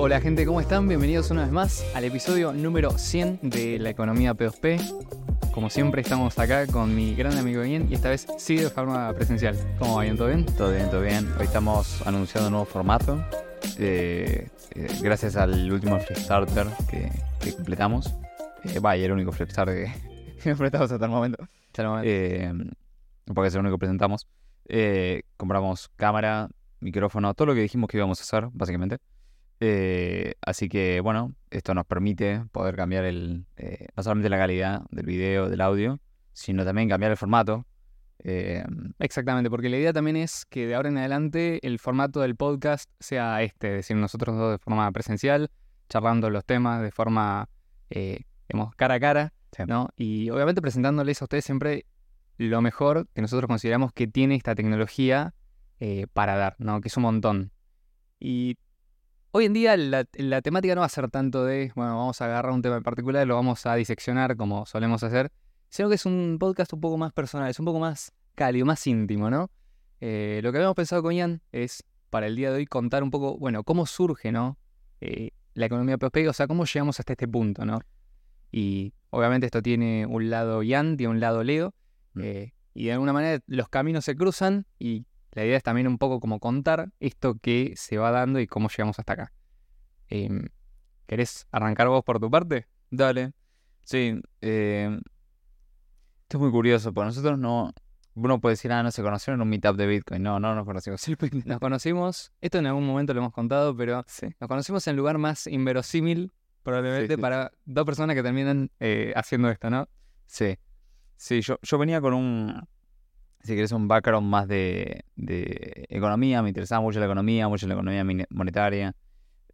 Hola gente, ¿cómo están? Bienvenidos una vez más al episodio número 100 de la economía P2P. Como siempre estamos acá con mi gran amigo Ian y esta vez sí de forma presencial. ¿Cómo va, Ian? ¿Todo bien? Todo bien, todo bien. Hoy estamos anunciando un nuevo formato. eh, eh, gracias al último Flipstarter que, que completamos. Eh, Va, y el único Flipstarter que, que completamos hasta el momento. Hasta el momento. Eh, porque es el único que presentamos. Eh, compramos cámara, micrófono, todo lo que dijimos que íbamos a hacer, básicamente. Eh, así que, bueno, esto nos permite poder cambiar el, eh, no solamente la calidad del video, del audio, sino también cambiar el formato. Eh, Exactamente, porque la idea también es que de ahora en adelante el formato del podcast sea este, es decir, nosotros dos de forma presencial, charlando los temas de forma, digamos, cara a cara, Sí. ¿no? Y obviamente presentándoles a ustedes siempre lo mejor que nosotros consideramos que tiene esta tecnología para dar, ¿no? Que es un montón. Y hoy en día la, la temática no va a ser tanto de, bueno, vamos a agarrar un tema en particular y lo vamos a diseccionar como solemos hacer, sino que es un podcast un poco más personal, es un poco más cálido, más íntimo, ¿no? Eh, lo que habíamos pensado con Ian es, para el día de hoy, contar un poco, bueno, cómo surge, ¿no? Eh, la economía prospectiva, o sea, cómo llegamos hasta este punto, ¿no? Y obviamente esto tiene un lado Ian, tiene un lado Leo, Mm. eh, y de alguna manera los caminos se cruzan y la idea es también un poco como contar esto que se va dando y cómo llegamos hasta acá. Em, ¿Querés arrancar vos por tu parte? Dale. Sí, eh, esto es muy curioso, porque nosotros no. Uno puede decir, ah, no se conocieron en un meetup de Bitcoin. No, no nos conocimos. Nos conocimos, esto en algún momento lo hemos contado, pero Sí. nos conocimos en el lugar más inverosímil probablemente Sí, sí. para dos personas que terminan eh, haciendo esto, ¿no? Sí. Sí, yo, yo venía con un. Si querés, un background más de, de economía. Me interesaba mucho la economía, mucho la economía monetaria.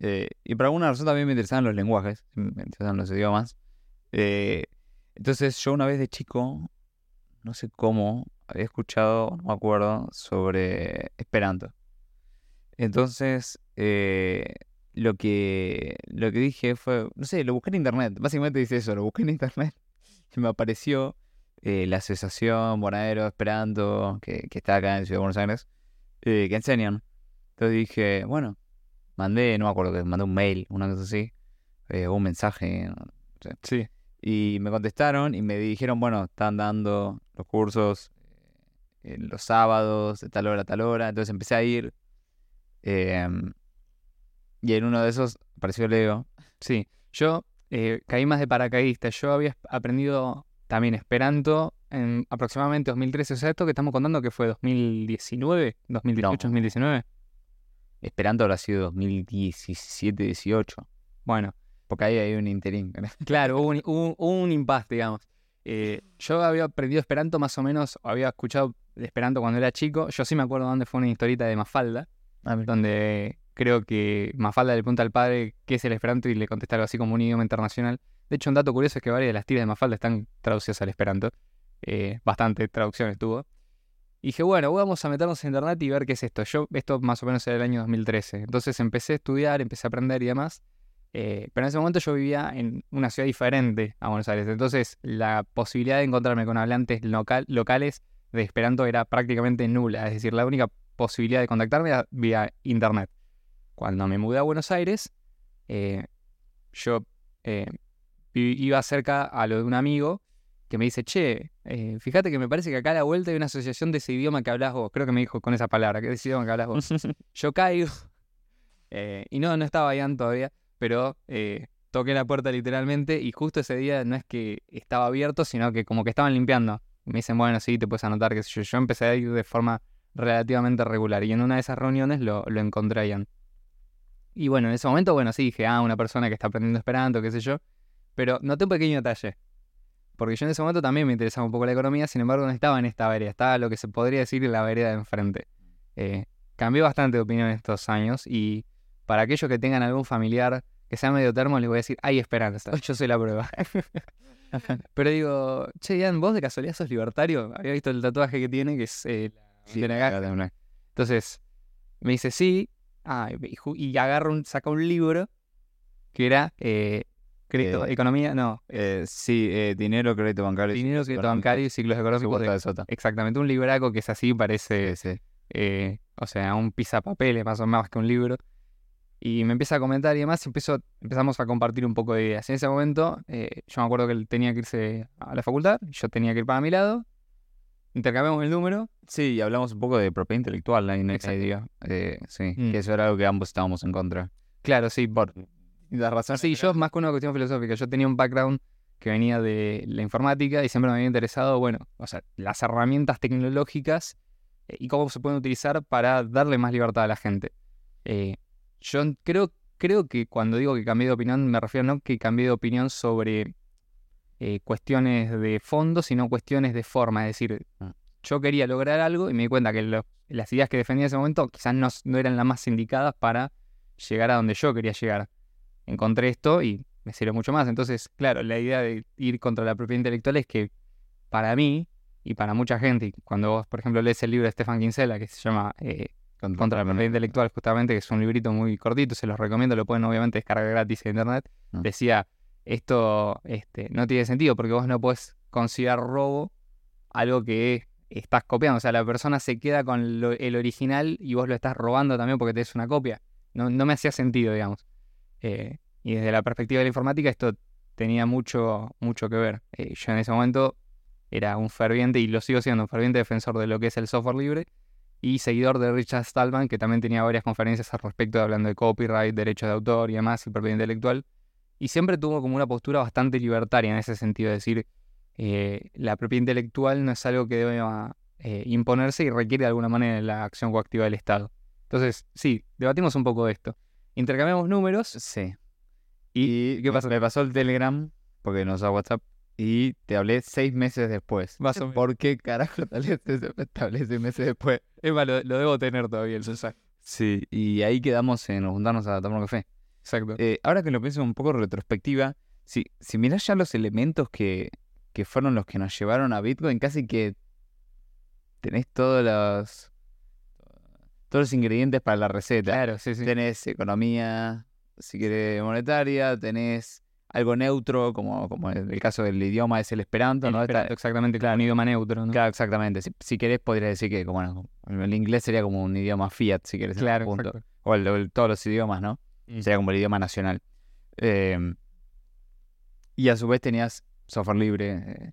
eh, y por alguna razón también me interesaban los lenguajes, me interesaban los idiomas. Eh, entonces, yo una vez de chico, no sé cómo, había escuchado, no me acuerdo, sobre Esperanto. Entonces, eh, lo que, lo que dije fue, no sé, lo busqué en internet. Básicamente dice eso, lo busqué en internet y me apareció eh, la Asociación Bonadero Esperanto, que, que está acá en Ciudad de Buenos Aires, eh, que enseñan. Entonces dije, bueno, mandé, no me acuerdo, que mandé un mail, una cosa así, eh, un mensaje, no sé. Sí. Y me contestaron y me dijeron, bueno, están dando los cursos los sábados, de tal hora a tal hora. Entonces empecé a ir. em, y en uno de esos apareció Leo. Sí, yo caí más de paracaidista. Yo había ap- aprendido también Esperanto en aproximadamente 2013. O sea, esto que estamos contando que fue 2019, 2018, 2019. Esperando habrá sido 2017, 18. Bueno, Porque ahí hay un interín. claro, hubo un, hubo un impasse, digamos. Eh, yo había aprendido Esperanto más o menos, o había escuchado Esperanto cuando era chico. Yo sí me acuerdo dónde fue una historieta de Mafalda, Ah, donde creo que Mafalda le pregunta al padre qué es el Esperanto y le contesta algo así como un idioma internacional. De hecho, un dato curioso es que varias de las tiras de Mafalda están traducidas al Esperanto. Eh, bastante traducciones tuvo. Y dije, bueno, vamos a meternos en internet y ver qué es esto. Yo, esto más o menos era el año 2013. Entonces empecé a estudiar, empecé a aprender y demás. Eh, pero en ese momento yo vivía en una ciudad diferente a Buenos Aires. Entonces la posibilidad de encontrarme con hablantes local, locales de Esperanto era prácticamente nula. Es decir, la única posibilidad de contactarme era vía internet. Cuando me mudé a Buenos Aires, eh, yo iba cerca a lo de un amigo que me dice, che, eh, fíjate que me parece que acá a la vuelta hay una asociación de ese idioma que hablas vos. Creo que me dijo con esa palabra, que es ese idioma que hablas vos. Yo caigo. eh, y no, no estaba Ian todavía, pero eh, toqué la puerta literalmente y justo ese día no es que estaba abierto, sino que como que estaban limpiando. Y me dicen, bueno, sí, te puedes anotar, qué sé yo. Yo empecé a ir de forma relativamente regular y en una de esas reuniones lo, lo encontré a Ian. Y bueno, en ese momento, bueno, sí, dije, ah, una persona que está aprendiendo Esperanto, qué sé yo. Pero noté un pequeño detalle. Porque yo en ese momento también me interesaba un poco la economía, sin embargo no estaba en esta vereda, estaba lo que se podría decir la vereda de enfrente. Eh, cambió bastante de opinión en estos años y para aquellos que tengan algún familiar que sea medio termo, les voy a decir, hay esperanza, yo soy la prueba. Pero digo, che, Ian, ¿vos de casualidad sos libertario? Había visto el tatuaje que tiene, que es eh, la Sí, entonces, me dice sí. Ah, y, y agarra un, saca un libro que era eh, crédito, Eh, economía, no, Eh, sí, eh, dinero, crédito bancario. dinero, crédito bancario y ciclos económicos. De- de sota. exactamente, un libraco que es así, parece, Sí, sí. o sea, un pisapapeles más o menos que un libro. Y me empieza a comentar y demás, y empiezo, empezamos a compartir un poco de ideas. En ese momento, yo me acuerdo que él tenía que irse a la facultad, yo tenía que ir para mi lado, intercambiamos el número. Sí, y hablamos un poco de propiedad intelectual idea. Eh, sí, Mm. que eso era algo que ambos estábamos en contra. Claro, sí, por, las razones. Sí, yo más que una cuestión filosófica, yo tenía un background que venía de la informática y siempre me había interesado, bueno, o sea, las herramientas tecnológicas eh, y cómo se pueden utilizar para darle más libertad a la gente. Eh, yo creo, creo que cuando digo que cambié de opinión, me refiero no que cambié de opinión sobre eh, cuestiones de fondo, sino cuestiones de forma. Es decir, Ah. yo quería lograr algo y me di cuenta que lo- las ideas que defendía en ese momento quizás no, no eran las más indicadas para llegar a donde yo quería llegar encontré esto y me sirve mucho más. Entonces, claro, la idea de ir contra la propiedad intelectual es que para mí y para mucha gente, cuando vos, por ejemplo, lees el libro de Stefan Kinsella que se llama eh, Contra la propiedad intelectual, justamente, que es un librito muy cortito, se los recomiendo, lo pueden obviamente descargar gratis en internet, Mm. decía, esto este, no tiene sentido porque vos no podés considerar robo algo que estás copiando. O sea, la persona se queda con lo- el original y vos lo estás robando también porque tenés una copia. No, no me hacía sentido, digamos. Eh, y desde la perspectiva de la informática esto tenía mucho, mucho que ver. Eh, yo en ese momento era un ferviente, y lo sigo siendo, un ferviente defensor de lo que es el software libre y seguidor de Richard Stallman, que también tenía varias conferencias al respecto hablando de copyright, derechos de autor y demás, y propiedad intelectual. Y siempre tuvo como una postura bastante libertaria en ese sentido, es decir, eh, la propiedad intelectual no es algo que debe eh, imponerse y requiere de alguna manera la acción coactiva del Estado. Entonces, sí, debatimos un poco de esto. Intercambiamos números Sí. y, ¿qué pasó? Me pasó el Telegram, porque no usaba WhatsApp, y te hablé seis meses después. Más o menos. ¿Por qué carajo te hablé, te hablé seis meses después? Es más, lo, lo debo tener todavía el mensaje. Sí, y ahí quedamos en juntarnos a tomar un café. Exacto. Eh, ahora que lo pienso un poco retrospectiva, si, si mirás ya los elementos que, que fueron los que nos llevaron a Bitcoin, casi que tenés todos los, todos los ingredientes para la receta. claro, sí, sí. Tenés economía, si querés, monetaria, tenés algo neutro, como, como en el caso del idioma es el esperanto, El ¿no? Exactamente, claro, un idioma neutro, ¿no? Claro, exactamente. Si, si querés, podrías decir que como, bueno, el inglés sería como un idioma fiat, si querés. en Claro, algún punto. exacto. O el- o el- todos los idiomas, ¿no? Mm. Sería como el idioma nacional. Eh, y a su vez tenías software libre. eh,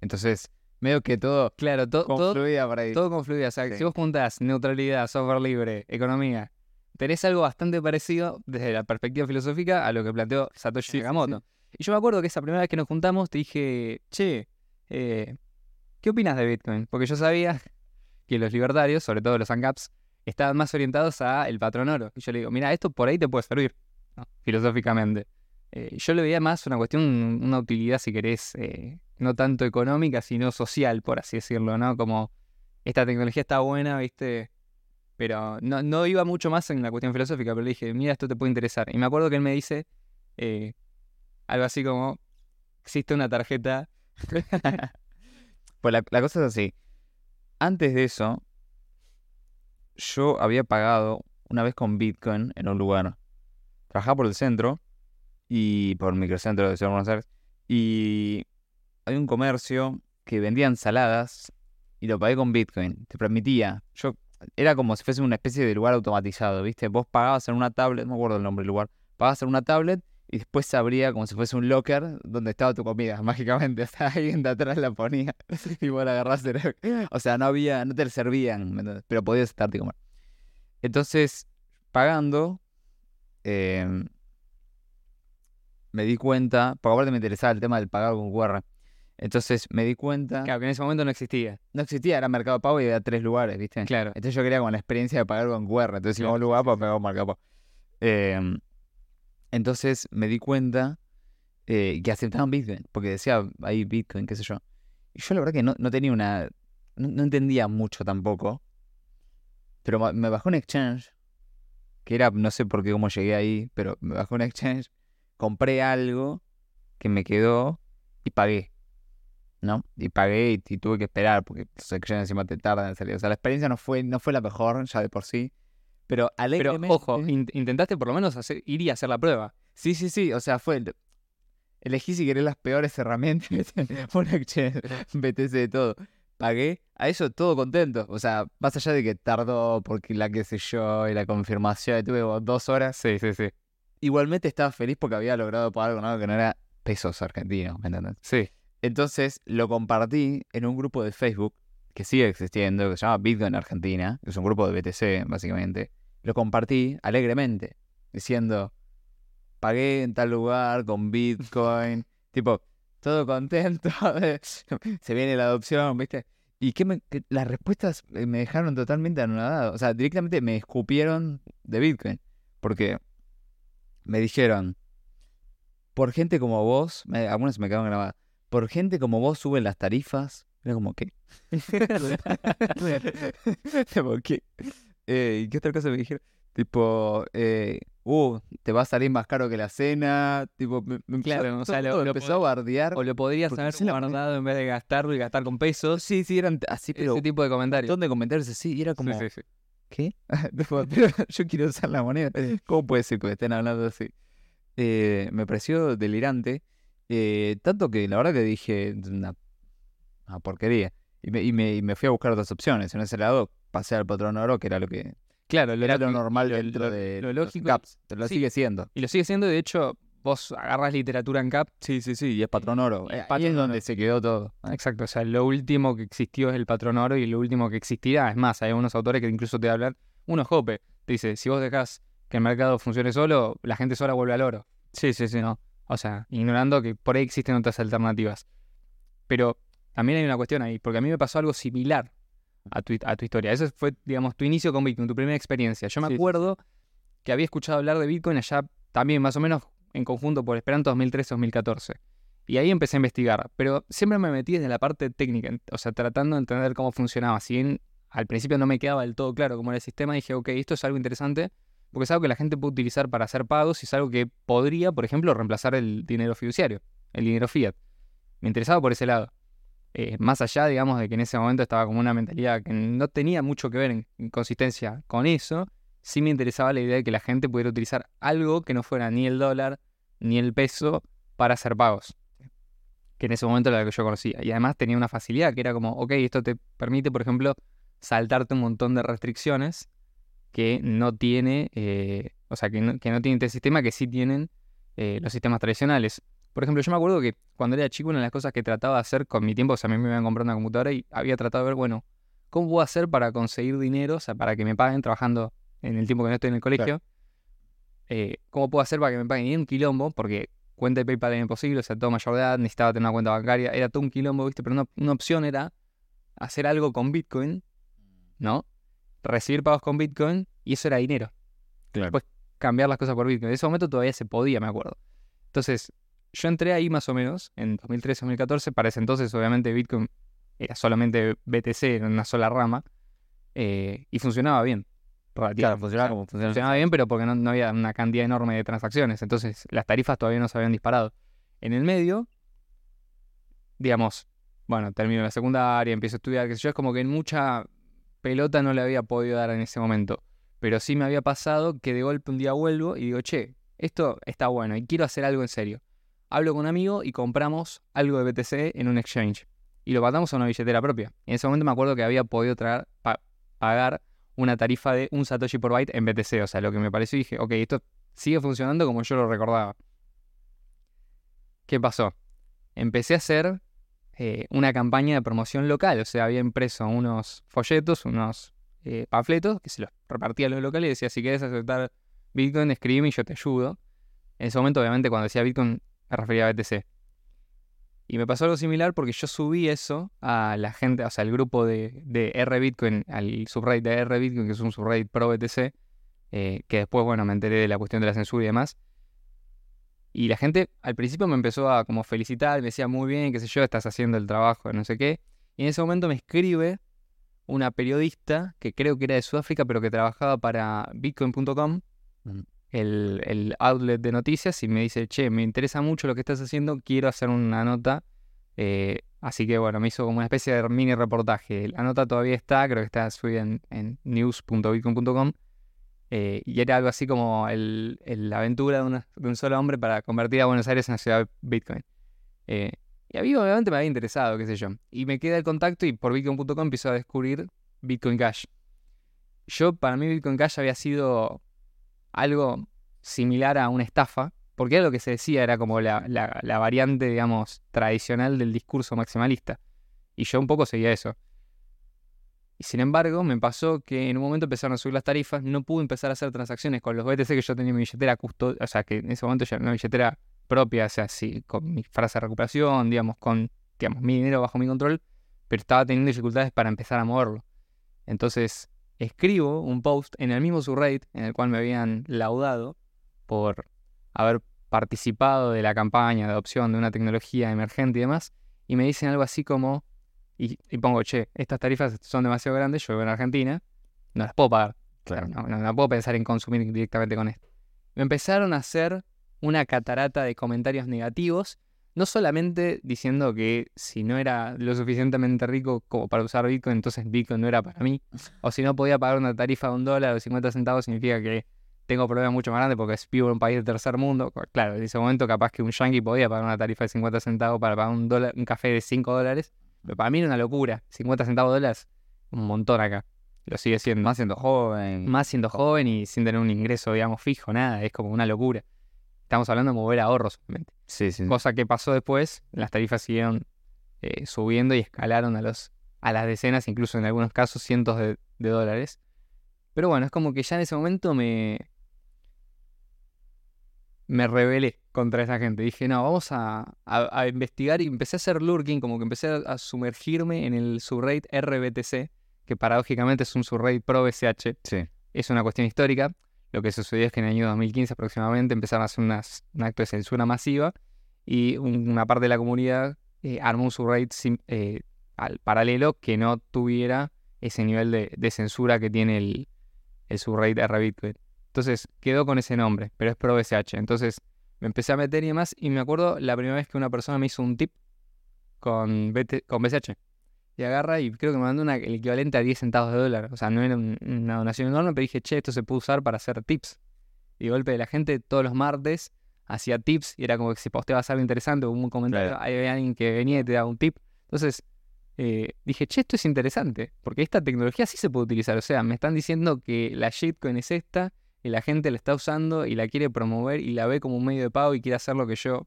entonces, medio que todo Claro, to- todo, confluía por ahí. todo confluye. O sea, Sí. si vos juntás neutralidad, software libre, economía, tenés algo bastante parecido desde la perspectiva filosófica a lo que planteó Satoshi Sí, sí, Nakamoto. Y yo me acuerdo que esa primera vez que nos juntamos te dije, che, eh, ¿qué opinas de Bitcoin? Porque yo sabía que los libertarios, sobre todo los ANCAPs, estaban más orientados a el patrón oro. Y yo le digo, mira, esto por ahí te puede servir, ¿no? filosóficamente. Eh, yo le veía más una cuestión, una utilidad, si querés, eh, no tanto económica, sino social, por así decirlo, ¿no? Como esta tecnología está buena, ¿viste? Pero no, no iba mucho más en la cuestión filosófica, pero le dije, mira, esto te puede interesar. Y me acuerdo que él me dice eh, algo así como, existe una tarjeta. Pues la cosa es así. Antes de eso, yo había pagado una vez con Bitcoin en un lugar. Trabajaba por el centro y por microcentro de Ciudad de Buenos Aires. Y hay un comercio que vendía ensaladas y lo pagué con Bitcoin. Te permitía. Yo era como si fuese una especie de lugar automatizado, ¿viste? Vos pagabas en una tablet, no me acuerdo el nombre del lugar. Pagabas en una tablet y después se abría como si fuese un locker donde estaba tu comida, mágicamente. O sea, alguien de atrás la ponía y vos la agarrás. O sea, no había, no te servían, pero podías estarte y comer. Entonces, pagando, eh, me di cuenta, porque aparte me interesaba el tema del pagar con QR. Entonces me di cuenta, Claro, que en ese momento no existía. no existía, era Mercado Pago y había tres lugares, ¿viste? Claro. Entonces yo quería con la experiencia de pagar con QR. Entonces íbamos a un lugar para pagar con Mercado Pago. Eh, entonces me di cuenta eh, que aceptaban Bitcoin, porque decía ahí Bitcoin, qué sé yo. Y yo la verdad que no, no tenía una... No, no entendía mucho tampoco. Pero me bajó un exchange, que era, no sé por qué, cómo llegué ahí, pero me bajó un exchange, compré algo que me quedó y pagué. ¿No? Y pagué y, y tuve que esperar porque los exchanges encima te tardan en salir. O sea, la experiencia no fue, no fue la mejor ya de por sí. Pero Pero alegremente... ojo, in- intentaste por lo menos hacer, ir y hacer la prueba. Sí, sí, sí. O sea, fue. el- Elegí si querés las peores herramientas. un exchange, BTC de todo. pagué, a eso todo contento. O sea, más allá de que tardó porque la qué sé yo y la confirmación, y tuve dos horas, Sí, sí, sí. Igualmente estaba feliz porque había logrado pagar con algo que no era pesos argentinos, ¿me entiendes? Sí. Entonces lo compartí en un grupo de Facebook que sigue existiendo, que se llama Bitcoin Argentina, que es un grupo de BTC, básicamente. Lo compartí alegremente, diciendo, pagué en tal lugar con Bitcoin, tipo, todo contento, se viene la adopción, ¿viste? Y que, me, que las respuestas eh, me dejaron totalmente anonadado. O sea, directamente me escupieron de Bitcoin. Porque me dijeron, por gente como vos, me- algunas me quedaron grabadas, por gente como vos suben las tarifas. Era como, ¿qué? Tipo, ¿qué? Eh, ¿y qué otra cosa me dijeron? Tipo, eh, uh, te va a salir más caro que la cena. Tipo, me, me empezó- Claro, o sea, lo- empezó a bardear. O lo podrías haber guardado en vez de gastarlo y gastar con pesos. Sí, sí, eran así, pero Ese un tipo de comentarios. montón de comentarios así. Y era como, Sí, sí, sí. ¿Qué? Pero yo quiero usar la moneda. ¿Cómo puede ser que me estén hablando así? Eh, me pareció delirante. eh, tanto que la verdad que dije, una, una porquería. Y me, y, me, y me fui a buscar otras opciones. En ese lado pasé al patrón oro, que era lo que Claro, lo, era lo normal dentro lo- de lo los lógico. caps. Lo sí. sigue siendo. Y lo sigue siendo, de hecho, vos agarras literatura en CAP. Sí, sí, sí. Y es patrón oro. Y Eh, Ahí patrón es donde oro. se quedó todo. Exacto, o sea, lo último que existió es el patrón oro y lo último que existirá, es más, hay unos autores que incluso te hablan, uno es Hope, te dice, si vos dejás que el mercado funcione solo, la gente sola vuelve al oro. Sí, sí, sí. ¿no? O sea, ignorando que por ahí existen otras alternativas. Pero también hay una cuestión ahí, porque a mí me pasó algo similar a tu, a tu historia. Ese fue, digamos, tu inicio con Bitcoin, tu primera experiencia. Yo me Sí, sí, acuerdo que había escuchado hablar de Bitcoin allá también más o menos en conjunto por Esperanto 2013-2014. Y ahí empecé a investigar, pero siempre me metí desde la parte técnica, o sea, tratando de entender cómo funcionaba. Si bien al principio no me quedaba del todo claro cómo era el sistema, dije, ok, esto es algo interesante, porque es algo que la gente puede utilizar para hacer pagos y es algo que podría, por ejemplo, reemplazar el dinero fiduciario, el dinero fiat. Me interesaba por ese lado. Eh, más allá, digamos, de que en ese momento estaba como una mentalidad que no tenía mucho que ver en consistencia con eso, sí me interesaba la idea de que la gente pudiera utilizar algo que no fuera ni el dólar ni el peso para hacer pagos. Que en ese momento era lo que yo conocía. Y además tenía una facilidad que era como, ok, esto te permite, por ejemplo, saltarte un montón de restricciones que no tiene, eh, o sea, que no, que no este sistema que sí tienen eh, los sistemas tradicionales. Por ejemplo, yo me acuerdo que cuando era chico una de las cosas que trataba de hacer con mi tiempo, o sea, a mí me iban a comprar una computadora y había tratado de ver, bueno, ¿cómo puedo hacer para conseguir dinero, o sea, para que me paguen trabajando en el tiempo que no estoy en el colegio? Eh, ¿Cómo puedo hacer para que me paguen? Y un quilombo, porque cuenta de PayPal era imposible, o sea, todo mayor de edad, necesitaba tener una cuenta bancaria, era todo un quilombo, ¿viste? Pero una, una opción era hacer algo con Bitcoin, ¿no? Recibir pagos con Bitcoin y eso era dinero Claro. Pues- cambiar las cosas por Bitcoin. En ese momento todavía se podía, me acuerdo. Entonces, yo entré ahí más o menos en 2013-2014. Para ese entonces, obviamente, Bitcoin era solamente BTC, era una sola rama. eh, y funcionaba bien. Claro, funcionaba como funcionaba bien, pero porque no, no había una cantidad enorme de transacciones. Entonces, las tarifas todavía no se habían disparado. En el medio, digamos, bueno, termino la secundaria, empiezo a estudiar, qué sé yo, es como que en mucha pelota no le había podido dar en ese momento. Pero sí me había pasado que de golpe un día vuelvo y digo, che, esto está bueno y quiero hacer algo en serio. Hablo con un amigo y compramos algo de BTC en un exchange. Y lo pasamos a una billetera propia. En ese momento me acuerdo que había podido traer, pa- pagar una tarifa de un Satoshi por byte en BTC. O sea, lo que me pareció dije, ok, esto sigue funcionando como yo lo recordaba. ¿Qué pasó? Empecé a hacer eh, una campaña de promoción local. O sea, había impreso unos folletos, unos eh, panfletos que se los repartía a los locales y decía, si quieres aceptar Bitcoin, escribime y yo te ayudo. En ese momento, obviamente, cuando decía Bitcoin, me refería a BTC. Y me pasó algo similar porque yo subí eso a la gente, o sea, al grupo de, de R Bitcoin, al subreddit de R Bitcoin, que es un subreddit pro BTC, eh, que después, bueno, me enteré de la cuestión de la censura y demás. Y la gente al principio me empezó a como felicitar, me decía muy bien, qué sé yo, estás haciendo el trabajo, no sé qué. Y en ese momento me escribe una periodista que creo que era de Sudáfrica, pero que trabajaba para bitcoin.com. el, outlet de noticias, y me dice, che, me interesa mucho lo que estás haciendo, quiero hacer una nota. Eh, así que bueno, me hizo como una especie de mini reportaje. La nota todavía está, creo que está subida en, news.bitcoin.com. eh, y era algo así como el, la aventura de, de un solo hombre para convertir a Buenos Aires en una ciudad Bitcoin. Eh, Y a mí obviamente me había interesado, qué sé yo. Y me queda el contacto y por bitcoin.com empiezo a descubrir Bitcoin Cash. Yo, para mí, Bitcoin Cash había sido algo similar a una estafa, porque lo que se decía era como la variante, digamos, tradicional del discurso maximalista. Y yo un poco seguía eso. Y sin embargo, me pasó que en un momento empezaron a subir las tarifas, no pude empezar a hacer transacciones con los BTC que yo tenía en mi billetera custodia, o sea, que en ese momento ya era una billetera propia, o sea, sí, con mi frase de recuperación, digamos, con digamos, mi dinero bajo mi control, pero estaba teniendo dificultades para empezar a moverlo. Entonces, escribo un post en el mismo subreddit en el cual me habían laudado por haber participado de la campaña de adopción de una tecnología emergente y demás, y me dicen algo así como, y, y pongo, che, estas tarifas son demasiado grandes, yo vivo en Argentina, no las puedo pagar. Claro. No, no, no puedo pensar en consumir directamente con esto. Me empezaron a hacer una catarata de comentarios negativos, no solamente diciendo que si no era lo suficientemente rico como para usar Bitcoin, entonces Bitcoin no era para mí, o si no podía pagar una tarifa de un dólar o 50 centavos, significa que tengo problemas mucho más grandes porque vivo en un país del tercer mundo. Claro, en ese momento capaz que un yankee podía pagar una tarifa de 50 centavos para pagar un, dólar, un café de 5 dólares, pero para mí era una locura. 50 centavos de dólares, un montón acá. Lo sigue siendo. Más siendo joven. Más siendo joven y sin tener un ingreso, digamos, fijo, nada. Es como una locura. Estamos hablando de mover ahorros solamente. Sí, sí. Cosa que pasó después, las tarifas siguieron eh, subiendo y escalaron a, los, a las decenas, incluso en algunos casos cientos de, de dólares. Pero bueno, es como que ya en ese momento me, me rebelé contra esa gente. Dije, no, vamos a, a- a investigar y empecé a hacer lurking, como que empecé a, a sumergirme en el subreddit RBTC, que paradójicamente es un subreddit pro BCH. Sí. Es una cuestión histórica. Lo que sucedió es que en el año 2015 aproximadamente empezaron a hacer unas, un acto de censura masiva y un- una parte de la comunidad eh, armó un sim- eh, al paralelo que no tuviera ese nivel de, censura que tiene el, el subreddit RBitcoin. Entonces quedó con ese nombre, pero es pro BCH. Entonces me empecé a meter y demás y me acuerdo la primera vez que una persona me hizo un tip con, BT con BCH. Y agarra y creo que me mandó una- el equivalente a 10 centavos de dólar. O sea, no era un- una donación enorme, pero dije, che, esto se puede usar para hacer tips. Y de golpe la gente todos los martes hacía tips y era como que si posteabas algo interesante o un comentario, Claro. ahí había alguien que venía y te daba un tip. Entonces eh, dije, che, esto es interesante, porque esta tecnología sí se puede utilizar. O sea, me están diciendo que la shitcoin es esta y la gente la está usando y la quiere promover y la ve como un medio de pago y quiere hacer lo que yo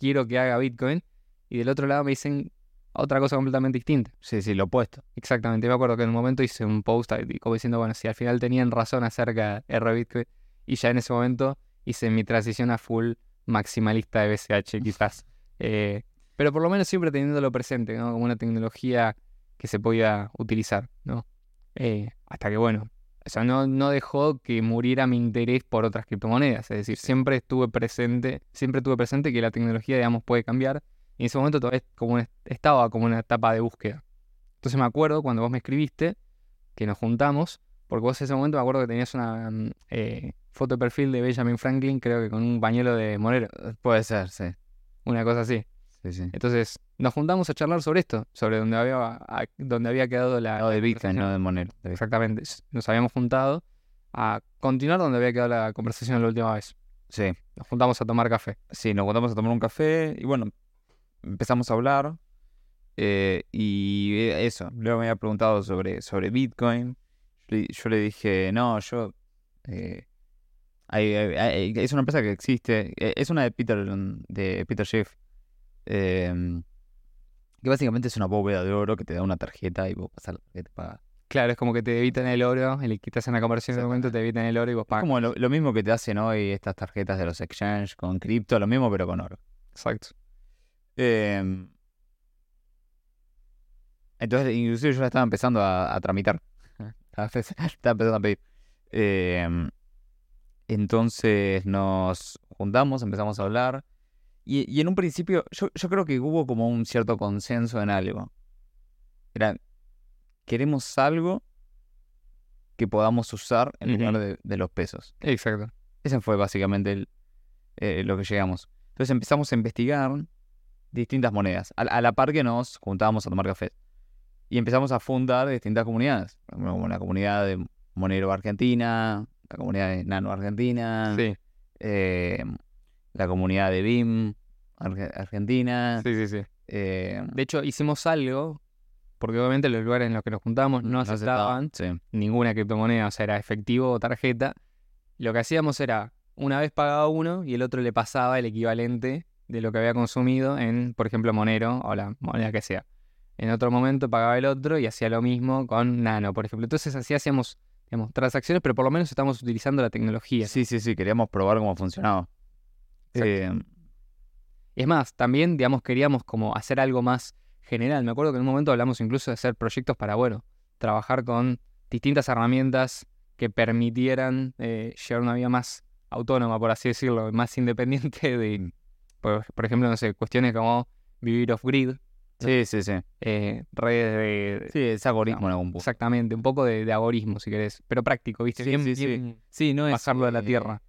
quiero que haga Bitcoin. Y del otro lado me dicen otra cosa completamente distinta. Sí, sí, lo opuesto. Exactamente, me acuerdo que en un momento hice un post como diciendo, bueno, si al final tenían razón acerca de RBitcoin y ya en ese momento hice mi transición a full maximalista de BCH quizás. Eh, pero por lo menos siempre teniéndolo presente, ¿no? Como una tecnología que se podía utilizar, ¿no? Eh, hasta que, bueno, o sea, no, no dejó que muriera mi interés por otras criptomonedas. Es decir, siempre estuve presente, siempre tuve presente que la tecnología, digamos, puede cambiar. Y en ese momento todavía como un- estaba como una etapa de búsqueda. Entonces me acuerdo cuando vos me escribiste que nos juntamos, porque vos en ese momento me acuerdo que tenías una mm, eh, foto de perfil de Benjamin Franklin, creo que con un pañuelo de Monero, Puede ser, sí. una cosa así. Sí, sí. Entonces nos juntamos a charlar sobre esto, sobre donde había, a- donde había quedado la... No, de Bitcoin, no de Monero. de. Exactamente. Nos habíamos juntado a continuar donde había quedado la conversación la última vez. Sí. Nos juntamos a tomar café. Sí, nos juntamos a tomar un café y bueno, empezamos a hablar. eh, y eh, eso, luego me había preguntado sobre, sobre Bitcoin. Yo le, yo le dije, no, yo... eh, hay- hay- hay- es una empresa que existe, es una de Peter, de Peter Schiff, eh, que básicamente es una bóveda de oro que te da una tarjeta y vos pasas la tarjeta y pagas. Claro, es como que te evitan el oro, el que te hacen la conversión en el momento te evitan el oro y vos Es pagas. como lo, lo mismo que te hacen hoy estas tarjetas de los exchange con cripto, lo mismo pero con oro. Exacto. Eh, entonces, inclusive yo la estaba empezando a, a tramitar. Estaba empe- estaba empezando a pedir. Eh, entonces nos juntamos, empezamos a hablar. Y, y en un principio, yo, yo creo que hubo como un cierto consenso en algo. Era, queremos algo que podamos usar en lugar de, de los pesos. Exacto. Ese fue básicamente el- eh, lo que llegamos. Entonces empezamos a investigar distintas monedas, a, a la par que nos juntábamos a tomar café. Y empezamos a fundar distintas comunidades, como la comunidad de Monero Argentina, la comunidad de Nano Argentina, Sí, eh, la comunidad de BIM Arge- Argentina, sí, sí, sí. Eh, De hecho, hicimos algo, porque obviamente los lugares en los que nos juntamos no aceptaban Sí. ninguna criptomoneda, o sea, era efectivo o tarjeta. Lo que hacíamos era, una vez pagaba uno y el otro le pasaba el equivalente de lo que había consumido en, por ejemplo, Monero o la moneda que sea. En otro momento pagaba el otro y hacía lo mismo con Nano, por ejemplo. Entonces así hacíamos digamos, transacciones, pero por lo menos estamos utilizando la tecnología. Sí, sí, sí, queríamos probar cómo funcionaba. Eh, Es más, también, digamos, queríamos como hacer algo más general. Me acuerdo que en un momento hablamos incluso de hacer proyectos para, bueno, trabajar con distintas herramientas que permitieran eh, llevar una vida más autónoma, por así decirlo, más independiente de, por, por ejemplo, no sé, cuestiones como vivir off-grid, sí, sí, sí. eh, redes de... Sí, es en punto. Exactamente, un poco de, de algoritmo, si querés, pero práctico, ¿viste? Sí, bien, sí, sí. bien Sí, no es bajarlo de la eh, tierra.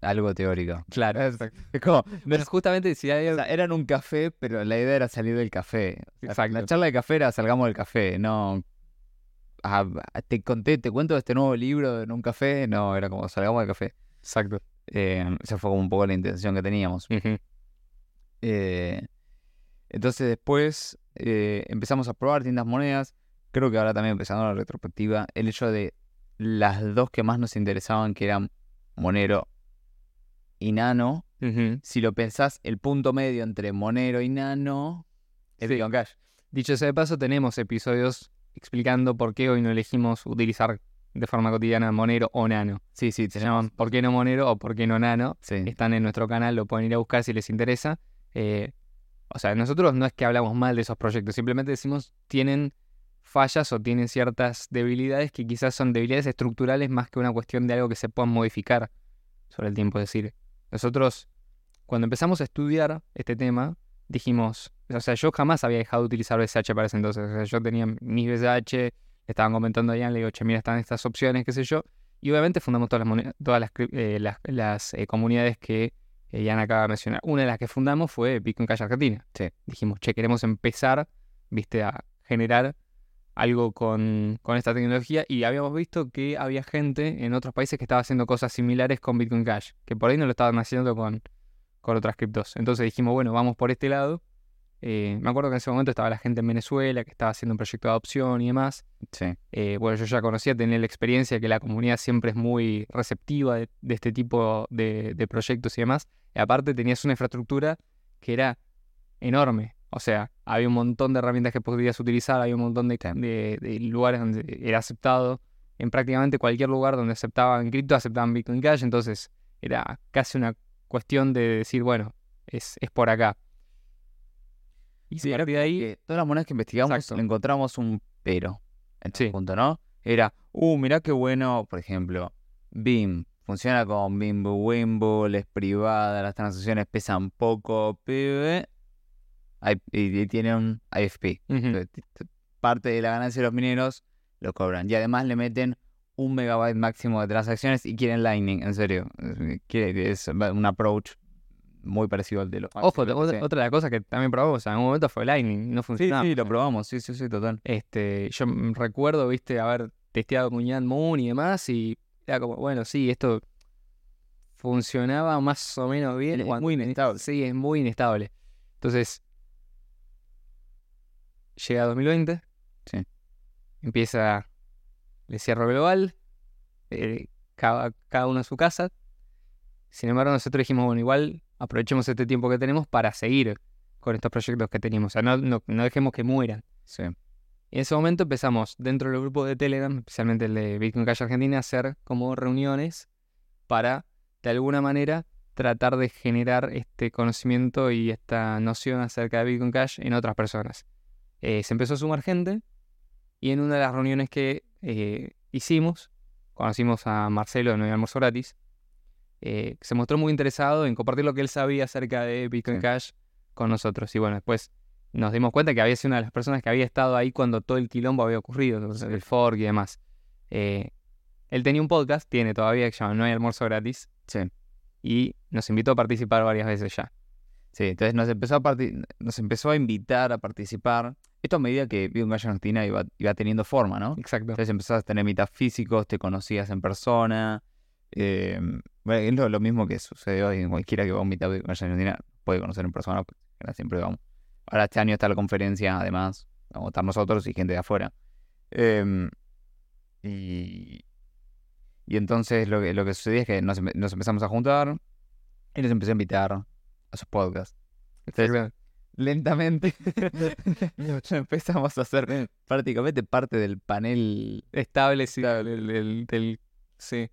algo teórico. Claro. Es como, Pero justamente si hay o sea, eran un café, pero la idea era salir del café. Exacto. La charla de café era salgamos del café, no. ah, te conté, te cuento de este nuevo libro en un café. No, era como salgamos del café. Exacto. Eh, esa fue como un poco la intención que teníamos. Eh, entonces después eh, empezamos a probar distintas monedas. Creo que ahora también empezando la retrospectiva, el hecho de las dos que más nos interesaban, que eran Monero y Nano. Si lo pensás, el punto medio entre Monero y Nano es Sí. Bitcoin Cash. Dicho sea de paso, tenemos episodios explicando por qué hoy no elegimos utilizar de forma cotidiana Monero o Nano. Sí, sí, Se llaman ¿Por qué no Monero o por qué no Nano? sí. Están en nuestro canal, lo pueden ir a buscar si les interesa. Eh, o sea, nosotros no es que hablamos mal de esos proyectos, simplemente decimos tienen fallas o tienen ciertas debilidades que quizás son debilidades estructurales más que una cuestión de algo que se puedan modificar sobre el tiempo. Es decir, nosotros cuando empezamos a estudiar este tema, dijimos, o sea, yo jamás había dejado de utilizar BSH para ese entonces. O sea, yo tenía mis BSH, le estaban comentando a Ian, le digo, che, mira, están estas opciones, qué sé yo. Y obviamente fundamos todas las, todas las, eh, las, las, eh, comunidades que eh, Ian acaba de mencionar. Una de las que fundamos fue Bitcoin Cash Argentina. Sí. Dijimos, che, queremos empezar, viste, a generar algo con, con esta tecnología y habíamos visto que había gente en otros países que estaba haciendo cosas similares con Bitcoin Cash, que por ahí no lo estaban haciendo con, con otras criptos. Entonces dijimos, bueno, vamos por este lado. Eh, me acuerdo que en ese momento estaba la gente en Venezuela que estaba haciendo un proyecto de adopción y demás. Sí. Eh, bueno, yo ya conocía, tenía la experiencia que la comunidad siempre es muy receptiva de, de este tipo de, de proyectos y demás. Y aparte tenías una infraestructura que era enorme. O sea, había un montón de herramientas que podías utilizar, había un montón de, de- de lugares donde era aceptado. En prácticamente cualquier lugar donde aceptaban cripto, aceptaban Bitcoin Cash. Entonces era casi una cuestión de decir, bueno, es, es por acá. Y Sí, a partir de ahí, todas las monedas que investigamos Exacto. le encontramos un pero. En Sí. punto, ¿no? Era, uh, mirá qué bueno, por ejemplo, BIM. Funciona con Bimbo Wimble, es privada, las transacciones pesan poco, pibe. Y, tiene un IFP. Parte de la ganancia de los mineros lo cobran. Y además le meten un megabyte máximo de transacciones y quieren Lightning, en serio. Es un approach muy parecido al de los Ojo, otra, sí. otra de las cosas que también probamos en algún momento fue Lightning, no Sí, funcionaba. sí, lo probamos, sí, sí, sí, total. Este, yo recuerdo, viste, haber testeado con Ian Moon y demás, y era como, bueno, sí, esto funcionaba más o menos bien. Es cuando- muy inestable. Sí, es muy inestable. Entonces, llega 2020, Sí. empieza el cierre global, eh, cada, cada uno en su casa. Sin embargo, nosotros dijimos, bueno, igual aprovechemos este tiempo que tenemos para seguir con estos proyectos que teníamos. O sea, no, no, no dejemos que mueran. Sí. Y en ese momento empezamos dentro del grupo de Telegram, especialmente el de Bitcoin Cash Argentina, a hacer como reuniones para, de alguna manera, tratar de generar este conocimiento y esta noción acerca de Bitcoin Cash en otras personas. Eh, se empezó a sumar gente y en una de las reuniones que eh, hicimos, conocimos a Marcelo de hay almuerzo gratis, eh, se mostró muy interesado en compartir lo que él sabía acerca de Bitcoin Sí. Cash con nosotros. Y bueno, después nos dimos cuenta que había sido una de las personas que había estado ahí cuando todo el quilombo había ocurrido, entonces, el fork y demás. Eh, él tenía un podcast, tiene todavía, que se llama No hay almuerzo gratis, Sí. y nos invitó a participar varias veces ya. Sí, entonces nos empezó a nos empezó a invitar a participar. Esto a medida que Bitcoin Cash Argentina iba, iba teniendo forma, ¿no? Exacto. Entonces empezabas a tener mitad físicos, te conocías en persona. Eh, bueno, es lo, lo mismo que sucedió en cualquiera que va a un Bitcoin Cash Argentina. puede conocer en persona, ahora siempre vamos. Ahora este año está la conferencia, además, vamos a estar nosotros y gente de afuera. Em, y, y entonces lo que, lo que sucedía es que nos, empe- nos empezamos a juntar y nos empecé a invitar a sus podcasts. Entonces, lentamente empezamos a ser prácticamente parte del panel Estable, sí, del, del- del- sí,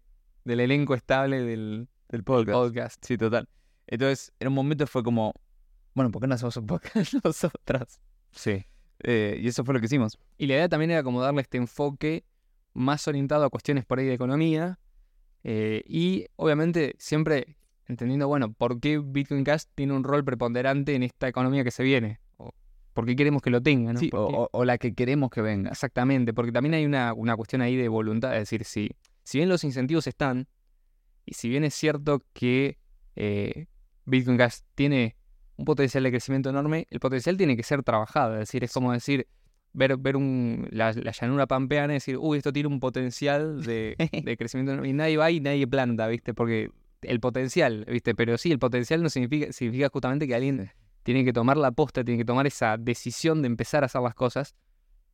del elenco estable del, del podcast. podcast. Sí, total. Entonces, en un momento fue como, bueno, ¿por qué no hacemos un podcast nosotras? Sí. Eh, y eso fue lo que hicimos. Y la idea también era como darle este enfoque más orientado a cuestiones por ahí de economía. eh, y obviamente siempre entendiendo, bueno, por qué Bitcoin Cash tiene un rol preponderante en esta economía que se viene. O por qué queremos que lo tenga, ¿no? Sí, o la que queremos que venga. Exactamente, porque también hay una, una cuestión ahí de voluntad. Es decir, si, si bien los incentivos están, y si bien es cierto que eh, Bitcoin Cash tiene un potencial de crecimiento enorme, el potencial tiene que ser trabajado. Es decir, es como decir, ver, ver un, la, la llanura pampeana y decir, uy, esto tiene un potencial de, de crecimiento enorme. Y nadie va y nadie planta, ¿viste? Porque el potencial, ¿viste? Pero sí, el potencial no significa, significa justamente que alguien tiene que tomar la posta, tiene que tomar esa decisión de empezar a hacer las cosas.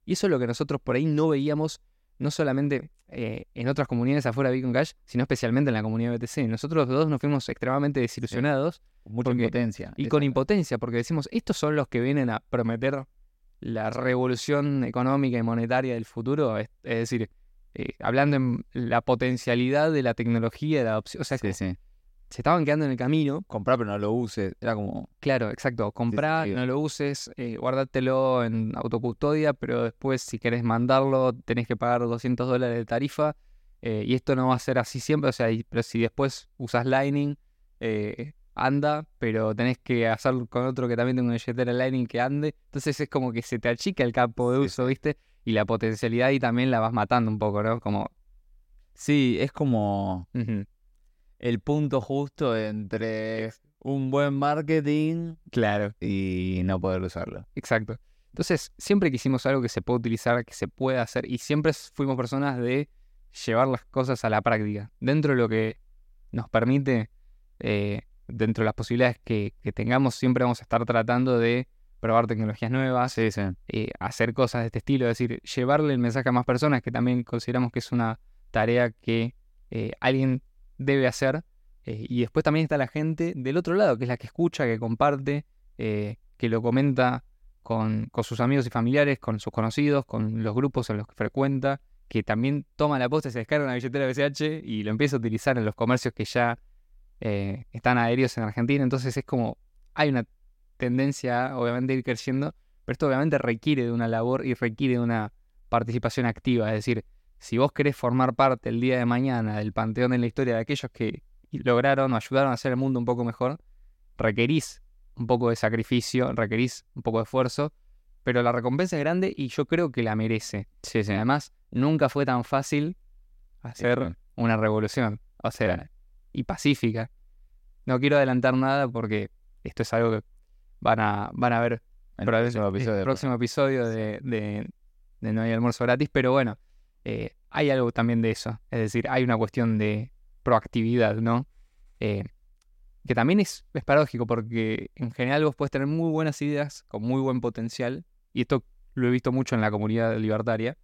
Y eso es lo que nosotros por ahí no veíamos, no solamente eh, en otras comunidades afuera de Bitcoin Cash, sino especialmente en la comunidad BTC. Nosotros los dos nos fuimos extremadamente desilusionados Mucha Porque- impotencia. y con impotencia, porque decimos, estos son los que vienen a prometer la revolución económica y monetaria del futuro. Es, es decir, eh, hablando en la potencialidad de la tecnología, de la adopción. O sea, Sí, como sí. Se estaban quedando en el camino. Comprar pero no lo uses. Era como, Claro, exacto. Comprá, no lo uses, eh, en autocustodia, pero después si querés mandarlo tenés que pagar 200 dólares de tarifa. eh, y esto no va a ser así siempre, o sea, y- pero si después usas Lightning, eh, anda, pero tenés que hacer con otro que también tenga una billetera Lightning que ande. Entonces es como que se te achica el campo de Sí, uso, ¿viste? Y la potencialidad ahí también la vas matando un poco, ¿no? Como... sí, es como ujú, el punto justo entre un buen marketing Claro. y no poder usarlo. Exacto. Entonces, siempre quisimos algo que se pueda utilizar, que se pueda hacer, y siempre fuimos personas de llevar las cosas a la práctica. Dentro de lo que nos permite, eh, dentro de las posibilidades que, que tengamos, siempre vamos a estar tratando de probar tecnologías nuevas, Sí, sí. eh, hacer cosas de este estilo, es decir, llevarle el mensaje a más personas, que también consideramos que es una tarea que eh, alguien debe hacer. eh, y después también está la gente del otro lado, que es la que escucha, que comparte, eh, que lo comenta con, sus amigos y familiares, con sus conocidos, con los grupos en los que frecuenta, que también toma la posta, se descarga una billetera BCH y lo empieza a utilizar en los comercios que ya eh, están adheridos en Argentina. Entonces es como, hay una tendencia obviamente a ir creciendo, pero esto obviamente requiere de una labor y requiere de una participación activa. Es decir, si vos querés formar parte el día de mañana del panteón de la historia de aquellos que lograron o ayudaron a hacer el mundo un poco mejor, requerís un poco de sacrificio, requerís un poco de esfuerzo, pero la recompensa es grande y yo creo que la merece. Sí, sí. Además, nunca fue tan fácil hacer una revolución, o sea, y pacífica. No quiero adelantar nada porque esto es algo que van a, van a ver El probablemente próximo el episodio. próximo episodio de, de- de No hay almuerzo gratis, pero bueno, eh, hay algo también de eso. Es decir, hay una cuestión de proactividad, ¿no? Eh, que también es, es paradójico porque en general vos puedes tener muy buenas ideas con muy buen potencial, y esto lo he visto mucho en la comunidad libertaria,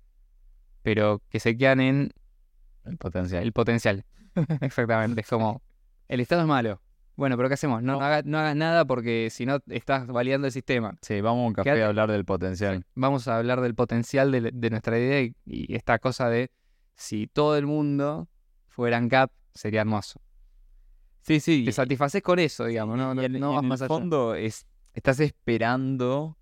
pero que se quedan en El potencial. el potencial. Exactamente, es como, el Estado es malo. Bueno, pero ¿qué hacemos? No, no haga- no hagas nada porque si no estás validando el sistema. Sí, vamos a un café Quédate- a hablar del potencial. Vamos a hablar del potencial de, de nuestra idea y, y esta cosa de si todo el mundo fuera ANCAP, sería hermoso. Sí, sí. Te satisfaces con eso, digamos, no, no, y en, no vas en más el allá. fondo es, estás esperando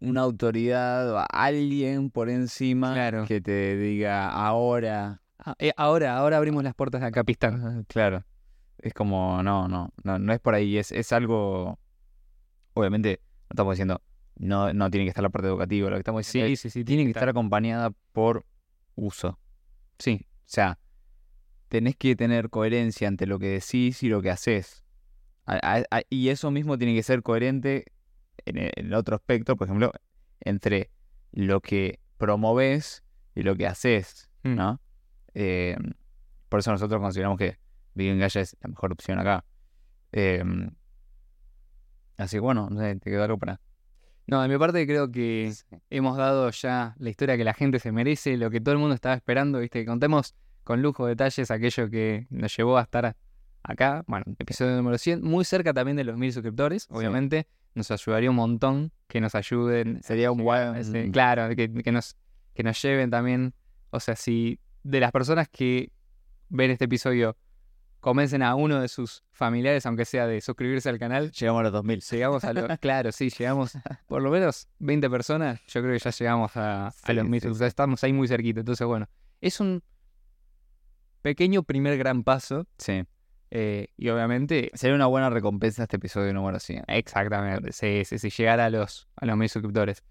una autoridad o a alguien por encima Claro. que te diga ahora. Ah, eh, ahora, ahora abrimos las puertas de Ancapistán. Claro. Es como, no, no, no, no es por ahí. Es, es algo. Obviamente, no estamos diciendo, no, no tiene que estar la parte educativa. Lo que estamos diciendo Sí, sí, sí, tiene que estar acompañada por uso. Sí, O sea, tenés que tener coherencia entre lo que decís y lo que haces. Y eso mismo tiene que ser coherente en el, en el otro aspecto, por ejemplo, entre lo que promoves y lo que haces, Mm. ¿no? Eh, por eso nosotros consideramos que Vegan Gaia es la mejor opción acá. Eh, Así que bueno, no sé, te quedó algo para. No, de mi parte creo que hemos dado ya la historia que la gente se merece, lo que todo el mundo estaba esperando, ¿viste? Que contemos con lujo de detalles aquello que nos llevó a estar acá. Bueno, episodio número 100, muy cerca también de los mil suscriptores, obviamente. Nos ayudaría un montón que nos ayuden. Sería un guay- ese-. Claro, que, que nos, que nos lleven también. O sea, si de las personas que ven este episodio convencen a uno de sus familiares, aunque sea de suscribirse al canal, Llegamos a los 2000. llegamos a lo. claro, sí, llegamos por lo menos 20 personas. Yo creo que ya llegamos a, a los mil. sí, o sea, estamos ahí muy cerquita. Entonces, bueno, es un pequeño primer gran paso. Sí. eh, y obviamente, Sería una buena recompensa este episodio número 100. exactamente, si, si, si llegara a los, a los mil suscriptores.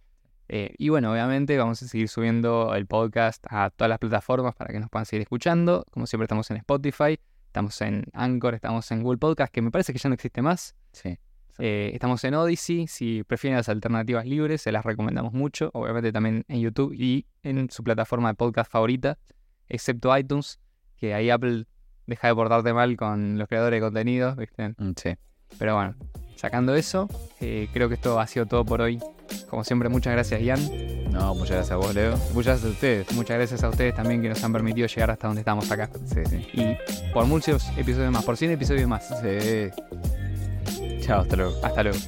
Eh, y bueno, obviamente vamos a seguir subiendo el podcast a todas las plataformas para que nos puedan seguir escuchando. Como siempre, estamos en Spotify, estamos en Anchor, estamos en Google Podcast, que me parece que ya no existe más. Sí. Eh, estamos en Odyssey, si prefieren las alternativas libres, se las recomendamos mucho. Obviamente también en YouTube y en su plataforma de podcast favorita, excepto iTunes, que ahí Apple deja de portarte mal con los creadores de contenido, ¿viste? Mm, Sí. Pero bueno, sacando eso, eh, creo que esto ha sido todo por hoy. Como siempre, muchas gracias, Ian. No, muchas gracias a vos, Leo. Muchas gracias a ustedes. Muchas gracias a ustedes también que nos han permitido llegar hasta donde estamos acá. Sí, sí. Y por muchos episodios más, por 100 episodios más. Sí. Chao, hasta luego. Hasta luego.